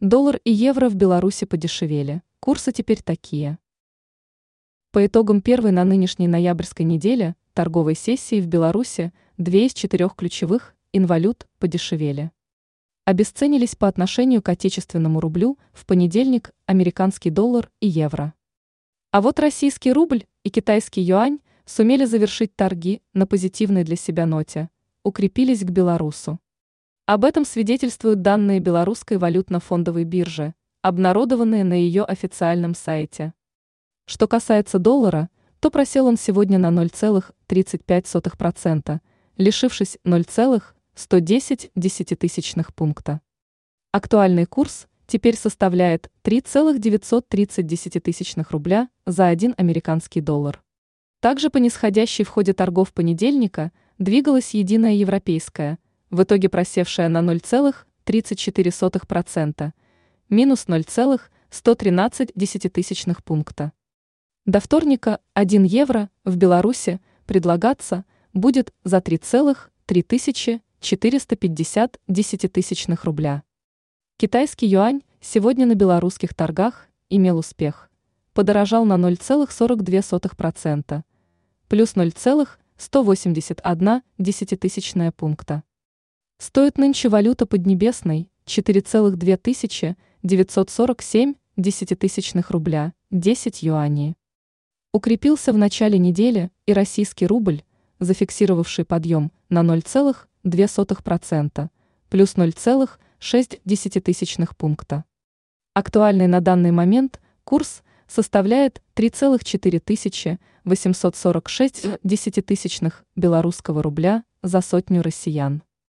Доллар и евро в Беларуси подешевели. Курсы теперь такие. По итогам первой на нынешней ноябрьской неделе торговой сессии в Беларуси две из четырех ключевых инвалют подешевели. Обесценились по отношению к отечественному рублю в понедельник американский доллар и евро. А вот российский рубль и китайский юань сумели завершить торги на позитивной для себя ноте, укрепились к белорусу. Об этом свидетельствуют данные белорусской валютно-фондовой биржи, обнародованные на ее официальном сайте. Что касается доллара, то просел он сегодня на 0,35%, лишившись 0,110 десятитысячных пункта. Актуальный курс теперь составляет 3,930 десятитысячных рубля за один американский доллар. Также по нисходящей в ходе торгов понедельника двигалась единая европейская – в итоге просевшая на 0,34%, минус 0,113 десятитысячных пункта. До вторника 1 евро в Беларуси предлагаться будет за 3,3450 десятитысячных рубля. Китайский юань сегодня на белорусских торгах имел успех. Подорожал на 0,42%, плюс 0,181 десятитысячная пункта. Стоит нынче валюта поднебесной 4,2 тысячи 947 десятитысячных рубля, 10 юаней. Укрепился в начале недели и российский рубль, зафиксировавший подъем на 0,2%, плюс 0,6 десятитысячных пункта. Актуальный на данный момент курс составляет 3,4 тысячи 846 десятитысячных белорусского рубля за сотню россиян.